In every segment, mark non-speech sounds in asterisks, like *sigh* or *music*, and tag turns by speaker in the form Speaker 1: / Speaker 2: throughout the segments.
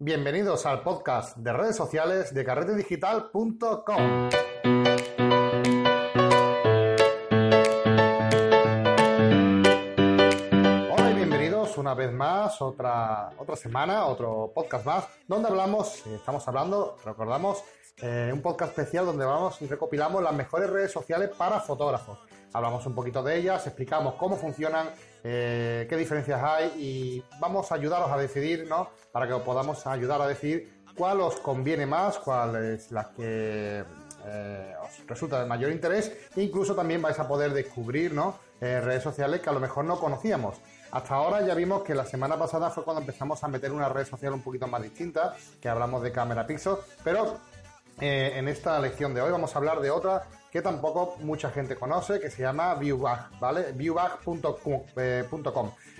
Speaker 1: Bienvenidos al podcast de redes sociales de carretedigital.com. Hola y bienvenidos una vez más, otra, otra semana, otro podcast más, donde hablamos, eh, estamos hablando, recordamos, eh, un podcast especial donde vamos y recopilamos las mejores redes sociales para fotógrafos. Hablamos un poquito de ellas, explicamos cómo funcionan, eh, qué diferencias hay y vamos a ayudaros a decidir, ¿no? Para que os podamos ayudar a decidir cuál os conviene más, cuál es la que eh, os resulta de mayor interés incluso también vais a poder descubrir, ¿no? Eh, redes sociales que a lo mejor no conocíamos. Hasta ahora ya vimos que la semana pasada fue cuando empezamos a meter una red social un poquito más distinta, que hablamos de cámara pixel, pero en esta lección de hoy vamos a hablar de otra que tampoco mucha gente conoce, que se llama Viewbag, ¿vale? Viewbag.com. Eh,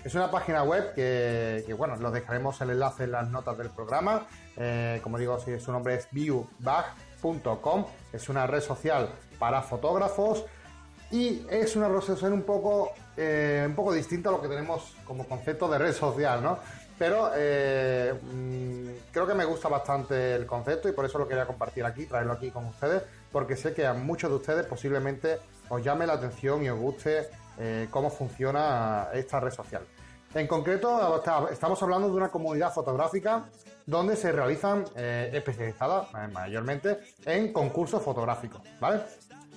Speaker 1: es una página web que, bueno, lo dejaremos el enlace en las notas del programa. Eh, como digo, si su nombre es viewbag.com. Es una red social para fotógrafos y es una red social un poco, eh, un poco distinta a lo que tenemos como concepto de red social, ¿no? Pero mm, creo que me gusta bastante el concepto y por eso lo quería compartir aquí, traerlo aquí con ustedes porque sé que a muchos de ustedes posiblemente os llame la atención y os guste eh, cómo funciona esta red social. En concreto, estamos hablando de una comunidad fotográfica donde se realizan eh, especializadas eh, mayormente en concursos fotográficos, ¿vale?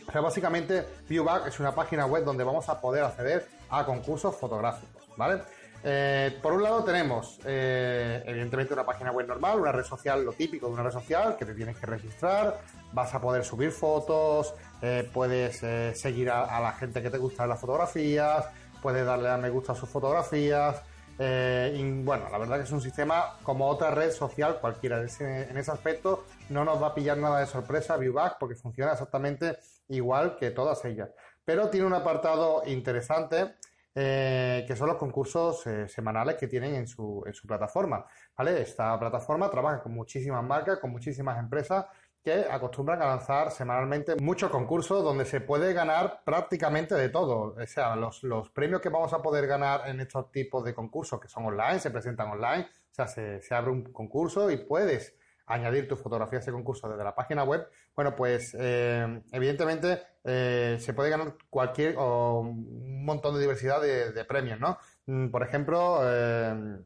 Speaker 1: O sea, básicamente Viewback es una página web donde vamos a poder acceder a concursos fotográficos, ¿vale? Eh, por un lado tenemos, eh, evidentemente, una página web normal, una red social, lo típico de una red social, que te tienes que registrar, vas a poder subir fotos, eh, puedes seguir a, la gente que te gusta las fotografías, puedes darle a me gusta a sus fotografías. y bueno, la verdad que es un sistema como otra red social cualquiera. en ese aspecto no nos va a pillar nada de sorpresa Viewback porque funciona exactamente igual que todas ellas. Pero tiene un apartado interesante eh, que son los concursos eh, semanales que tienen en su, en su plataforma. ¿vale? Esta plataforma trabaja con muchísimas marcas, con muchísimas empresas que acostumbran a lanzar semanalmente muchos concursos donde se puede ganar prácticamente de todo. O sea, los, los premios que vamos a poder ganar en estos tipos de concursos que son online, se presentan online, o sea, se, se abre un concurso y puedes añadir tu fotografía a ese concurso desde la página web, bueno, pues eh, evidentemente eh, se puede ganar cualquier o un montón de diversidad de, premios, ¿no? Mm, por ejemplo, eh,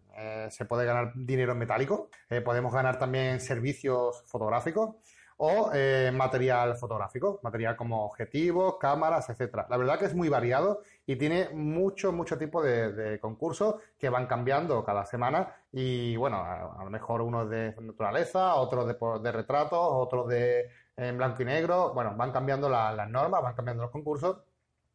Speaker 1: se puede ganar dinero en metálico, podemos ganar también servicios fotográficos o material fotográfico, material como objetivos, cámaras, etcétera. La verdad que es muy variado y tiene mucho, mucho tipo de, concursos que van cambiando cada semana y bueno, a, lo mejor uno de naturaleza, otros de, de retratos, otros de en blanco y negro, bueno, van cambiando las normas, van cambiando los concursos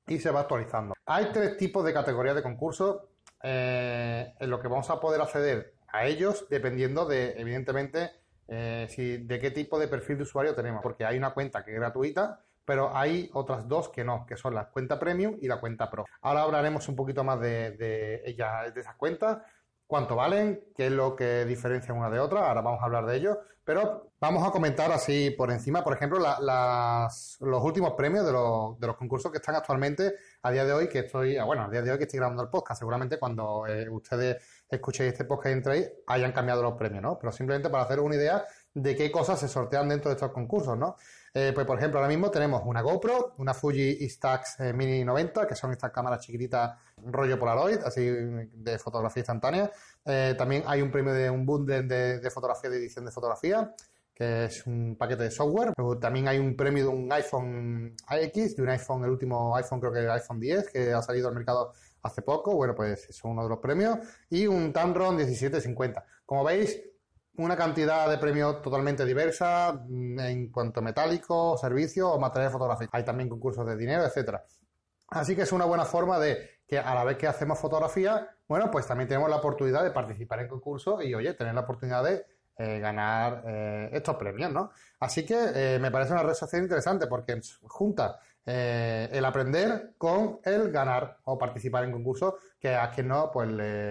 Speaker 1: y se va actualizando. Hay tres tipos de categorías de concursos eh, en los que vamos a poder acceder a ellos dependiendo de, evidentemente, eh, de qué tipo de perfil de usuario tenemos, porque hay una cuenta que es gratuita pero hay otras dos que no, que son la cuenta premium y la cuenta pro. Ahora hablaremos un poquito más de, de, ella, de esas cuentas, cuánto valen, qué es lo que diferencia una de otra, ahora vamos a hablar de ello, pero vamos a comentar así por encima, por ejemplo, las, los últimos premios de los, de los, concursos que están actualmente a día de hoy, que estoy, bueno, a día de hoy que estoy grabando el podcast, seguramente cuando eh, ustedes escuchéis este podcast y entréis hayan cambiado los premios, ¿no? Pero simplemente para hacer una idea de qué cosas se sortean dentro de estos concursos, ¿no? Eh, pues, por ejemplo, ahora mismo tenemos una GoPro, una Fuji Instax eh, Mini 90, que son estas cámaras chiquititas rollo Polaroid, así de fotografía instantánea. Eh, también hay un premio de un bundle de, fotografía, de edición de fotografía, que es un paquete de software. también hay un premio de un iPhone X, de un iPhone, el último iPhone creo que el iPhone 10, que ha salido al mercado hace poco. Bueno, pues es uno de los premios. Y un Tamron 1750. Como veis, una cantidad de premios totalmente diversa mm, en cuanto a metálico, servicio o material fotográfico. Hay también concursos de dinero, etcétera. Así que es una buena forma de que a la vez que hacemos fotografía, bueno, pues también tenemos la oportunidad de participar en concursos y, oye, tener la oportunidad de eh, ganar eh, estos premios, ¿no? Así que eh, me parece una red social interesante porque junta el aprender con el ganar o participar en concursos que a quien no, pues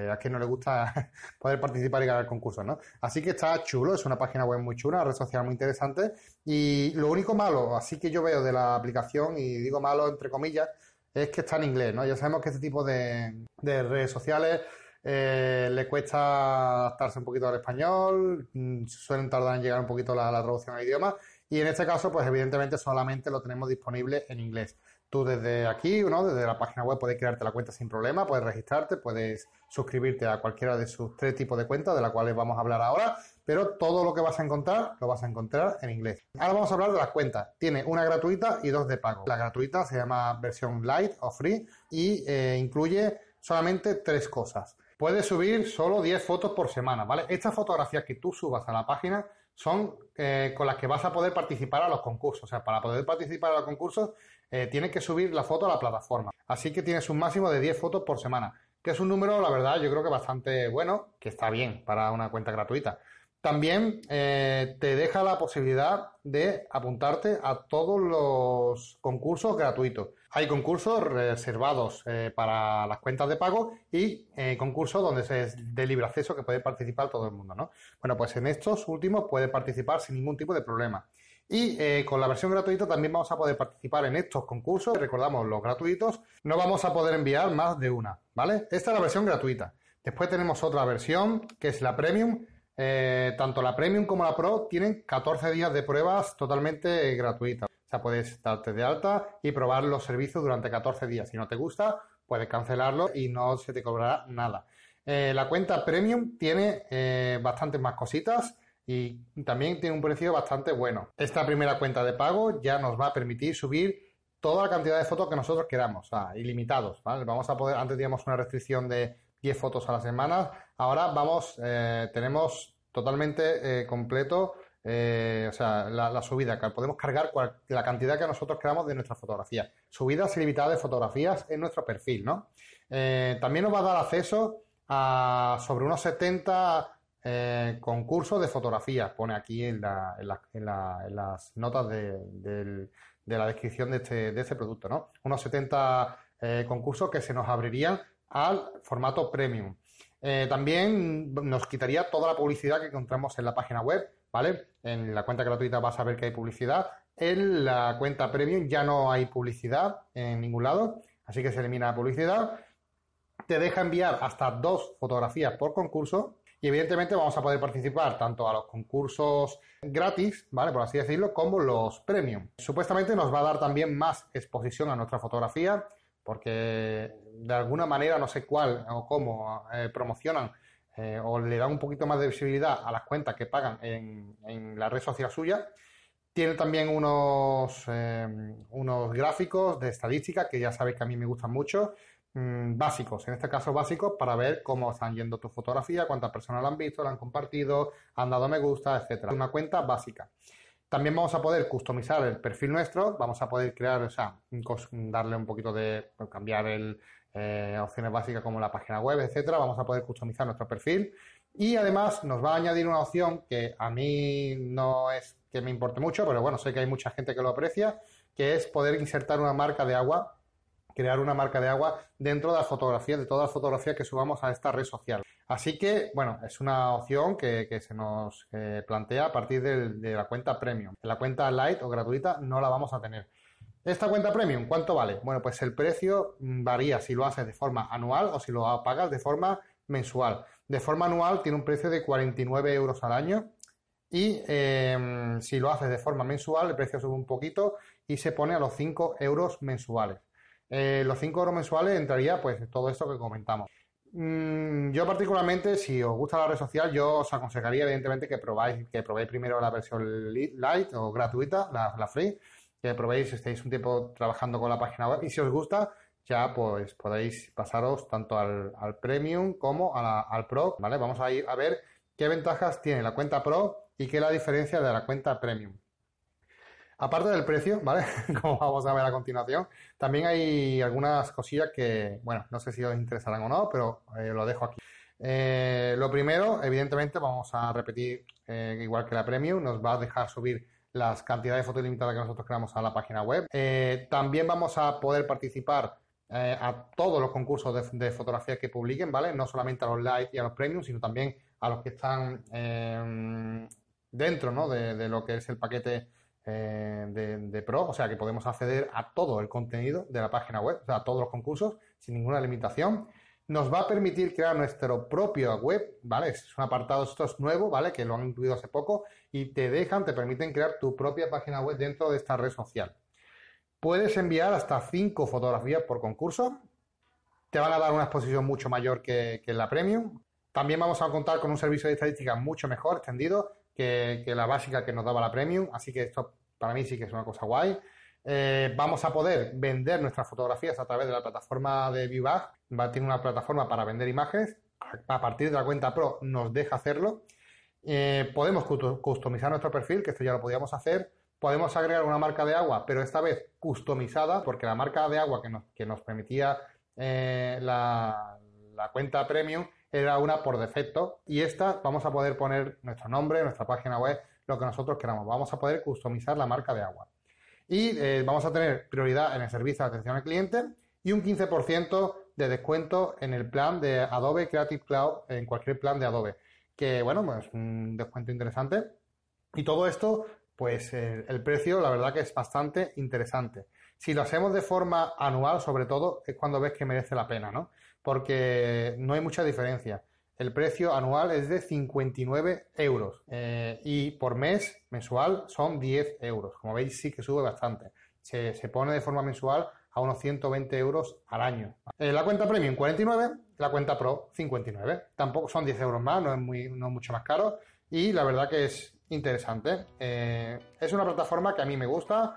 Speaker 1: a quien no le gusta *laughs* poder participar y ganar concursos, ¿no? Así que está chulo, es una página web muy chula, una red social muy interesante y lo único malo, así que yo veo de la aplicación y digo malo entre comillas, es que está en inglés, ¿no? Ya sabemos que este tipo de, redes sociales eh, le cuesta adaptarse un poquito al español, mm, suelen tardar en llegar un poquito la, la traducción al idioma y en este caso, pues evidentemente solamente lo tenemos disponible en inglés. Tú desde aquí, ¿no? desde la página web, puedes crearte la cuenta sin problema, puedes registrarte, puedes suscribirte a cualquiera de sus tres tipos de cuentas, de las cuales vamos a hablar ahora, pero todo lo que vas a encontrar lo vas a encontrar en inglés. Ahora vamos a hablar de las cuentas. Tiene una gratuita y dos de pago. La gratuita se llama versión light o free y eh, incluye solamente tres cosas. Puedes subir solo 10 fotos por semana, ¿vale? Estas fotografías que tú subas a la página son eh, con las que vas a poder participar a los concursos. O sea, para poder participar a los concursos eh, tienes que subir la foto a la plataforma. Así que tienes un máximo de 10 fotos por semana, que es un número, la verdad, yo creo que bastante bueno, que está bien para una cuenta gratuita. También eh, te deja la posibilidad de apuntarte a todos los concursos gratuitos. Hay concursos reservados eh, para las cuentas de pago y eh, concursos donde es de libre acceso que puede participar todo el mundo, ¿no? Bueno, pues en estos últimos puede participar sin ningún tipo de problema. Y con la versión gratuita también vamos a poder participar en estos concursos. Recordamos, los gratuitos no vamos a poder enviar más de una, ¿vale? Esta es la versión gratuita. Después tenemos otra versión que es la premium eh, tanto la Premium como la Pro tienen 14 días de pruebas totalmente gratuitas. O sea, puedes darte de alta y probar los servicios durante 14 días. Si no te gusta, puedes cancelarlo y no se te cobrará nada. Eh, la cuenta Premium tiene eh, bastantes más cositas y también tiene un precio bastante bueno. Esta primera cuenta de pago ya nos va a permitir subir toda la cantidad de fotos que nosotros queramos, ilimitados, Vamos a poder, antes teníamos una restricción de 10 fotos a la semana. Ahora vamos, eh, tenemos totalmente eh, completo, eh, o sea, la, subida, que podemos cargar la cantidad que nosotros queramos de nuestra fotografía. Subidas ilimitadas de fotografías en nuestro perfil, ¿no? también nos va a dar acceso a sobre unos 70 concursos de fotografía, pone aquí en, las notas de, la descripción de este, de este producto, ¿no? Unos 70 concursos que se nos abrirían al formato premium. Eh, también nos quitaría toda la publicidad que encontramos en la página web, ¿vale? En la cuenta gratuita vas a ver que hay publicidad. En la cuenta premium ya no hay publicidad en ningún lado, así que se elimina la publicidad. Te deja enviar hasta dos fotografías por concurso y evidentemente vamos a poder participar tanto a los concursos gratis, ¿vale? Por así decirlo, como los premium. Supuestamente nos va a dar también más exposición a nuestra fotografía porque de alguna manera, no sé cuál o cómo, eh, promocionan eh, o le dan un poquito más de visibilidad a las cuentas que pagan en, la red social suya. Tiene también unos, eh, unos gráficos de estadística que ya sabéis que a mí me gustan mucho, mm, básicos, en este caso básicos, para ver cómo están yendo tu fotografía, cuántas personas la han visto, la han compartido, han dado me gusta, etcétera. Una cuenta básica. También vamos a poder customizar el perfil nuestro, vamos a poder crear, o sea, darle un poquito de, cambiar el, eh, opciones básicas como la página web, etcétera. Vamos a poder customizar nuestro perfil y además nos va a añadir una opción que a mí no es que me importe mucho, pero bueno, sé que hay mucha gente que lo aprecia, que es poder insertar una marca de agua, crear una marca de agua dentro de las fotografías, de todas las fotografías que subamos a esta red social. Así que, bueno, es una opción que, se nos eh, plantea a partir de, la cuenta premium. la cuenta light o gratuita no la vamos a tener. Esta cuenta premium, ¿cuánto vale? Bueno, pues el precio mm, varía si lo haces de forma anual o si lo pagas de forma mensual. De forma anual tiene un precio de 49 euros al año y em, si lo haces de forma mensual el precio sube un poquito y se pone a los 5 euros mensuales. Eh, los 5 euros mensuales entraría pues todo esto que comentamos. Mm, yo particularmente, si os gusta la red social, yo os aconsejaría evidentemente que probáis, que probéis primero la versión light o gratuita, la, free, que probéis, estéis un tiempo trabajando con la página web y si os gusta, ya pues podéis pasaros tanto al, premium como al pro, ¿vale? Vamos a ir a ver qué ventajas tiene la cuenta pro y qué es la diferencia de la cuenta premium. Aparte del precio, ¿vale? *laughs* Como vamos a ver a continuación, también hay algunas cosillas que, bueno, no sé si os interesarán o no, pero eh, lo dejo aquí. Eh, lo primero, evidentemente, vamos a repetir, eh, igual que la Premium, nos va a dejar subir las cantidades de fotos limitadas que nosotros creamos a la página web. también vamos a poder participar a todos los concursos de, fotografía que publiquen, ¿vale? No solamente a los live y a los premium, sino también a los que están dentro, ¿no? de, lo que es el paquete eh, de, Pro, o sea que podemos acceder a todo el contenido de la página web, o sea, a todos los concursos sin ninguna limitación. nos va a permitir crear nuestro propio web, ¿vale? Es un apartado, esto es nuevo, ¿vale? Que lo han incluido hace poco y te dejan, te permiten crear tu propia página web dentro de esta red social. Puedes enviar hasta cinco fotografías por concurso. Te van a dar una exposición mucho mayor que, la premium. También vamos a contar con un servicio de estadística mucho mejor, extendido, que, la básica que nos daba la premium. Así que esto para mí sí que es una cosa guay. Eh, vamos a poder vender nuestras fotografías a través de la plataforma de Viewbag. Va a tener una plataforma para vender imágenes. A partir de la cuenta Pro nos deja hacerlo. Eh, podemos customizar nuestro perfil, que esto ya lo podíamos hacer. Podemos agregar una marca de agua, pero esta vez customizada, porque la marca de agua que nos, permitía eh, la cuenta premium era una por defecto. Y esta vamos a poder poner nuestro nombre, nuestra página web, lo que nosotros queramos. Vamos a poder customizar la marca de agua y eh, vamos a tener prioridad en el servicio de atención al cliente y un 15% de descuento en el plan de Adobe Creative Cloud, en cualquier plan de Adobe, que bueno, pues un descuento interesante. Y todo esto, pues el precio, la verdad que es bastante interesante. Si lo hacemos de forma anual, sobre todo, es cuando ves que merece la pena, ¿no? Porque no hay mucha diferencia el precio anual es de 59 euros eh, y por mes mensual son 10 euros. Como veis, sí que sube bastante. Se, pone de forma mensual a unos 120 euros al año. Eh, la cuenta premium 49, la cuenta pro 59. Tampoco son 10 euros más, no es, muy, no mucho más caro y la verdad que es interesante. Eh, es una plataforma que a mí me gusta.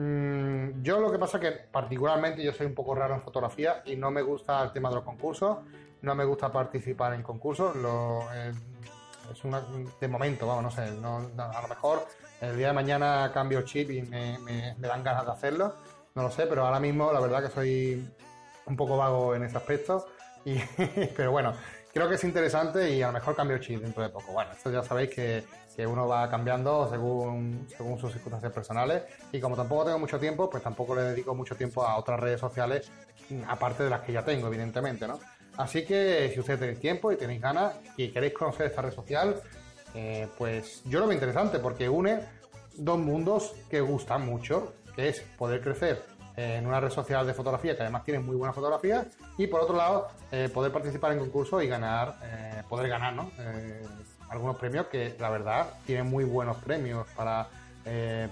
Speaker 1: Mm, yo lo que pasa que particularmente yo soy un poco raro en fotografía y no me gusta el tema de los concursos no me gusta participar en concursos. Lo, eh, es una, de momento, vamos, no sé, a lo mejor el día de mañana cambio chip y me, dan ganas de hacerlo, no lo sé, pero ahora mismo la verdad que soy un poco vago en ese aspecto, y, *laughs* pero bueno, creo que es interesante y a lo mejor cambio chip dentro de poco. Bueno, esto ya sabéis que, que uno va cambiando según, según sus circunstancias personales y como tampoco tengo mucho tiempo, pues tampoco le dedico mucho tiempo a otras redes sociales, aparte de las que ya tengo, evidentemente, ¿no? Así que si ustedes tenéis tiempo y tenéis ganas y queréis conocer esta red social, eh, pues yo lo veo interesante porque une dos mundos que gustan mucho, que es poder crecer en una red social de fotografía que además tiene muy buena fotografía y por otro lado eh, poder participar en concursos y ganar, eh, poder ganar ¿no? algunos premios que la verdad tienen muy buenos premios para,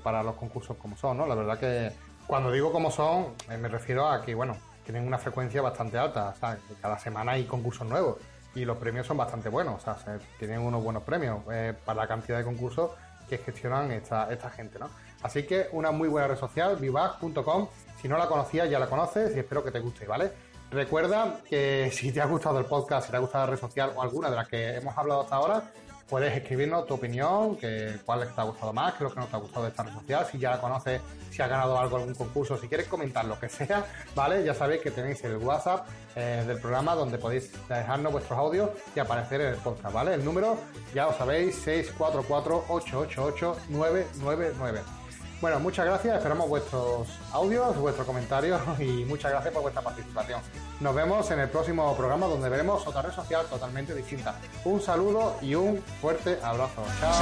Speaker 1: para los concursos como son. ¿no? La verdad que cuando digo como son me refiero a que bueno tienen una frecuencia bastante alta. O sea, cada semana hay concursos nuevos y los premios son bastante buenos. O sea, tienen unos buenos premios eh, para la cantidad de concursos que gestionan esta, esta gente, ¿no? Así que una muy buena red social, vivag.com. Si no la conocías, ya la conoces y espero que te guste, ¿vale? Recuerda que si te ha gustado el podcast, si te ha gustado la red social o alguna de las que hemos hablado hasta ahora, puedes escribirnos tu opinión, que, cuál te ha gustado más, qué es lo que no te ha gustado de esta red social, si ya la conoces, si ha ganado algo, algún concurso, si quieres comentar lo que sea, ¿vale? Ya sabéis que tenéis el WhatsApp eh, del programa donde podéis dejarnos vuestros audios y aparecer en el podcast, ¿vale? El número, ya lo sabéis, 644-888-999. Bueno, muchas gracias, esperamos vuestros audios, vuestros comentarios *laughs* y muchas gracias por vuestra participación. Nos vemos en el próximo programa donde veremos otra red social totalmente distinta. Un saludo y un fuerte abrazo. Chao.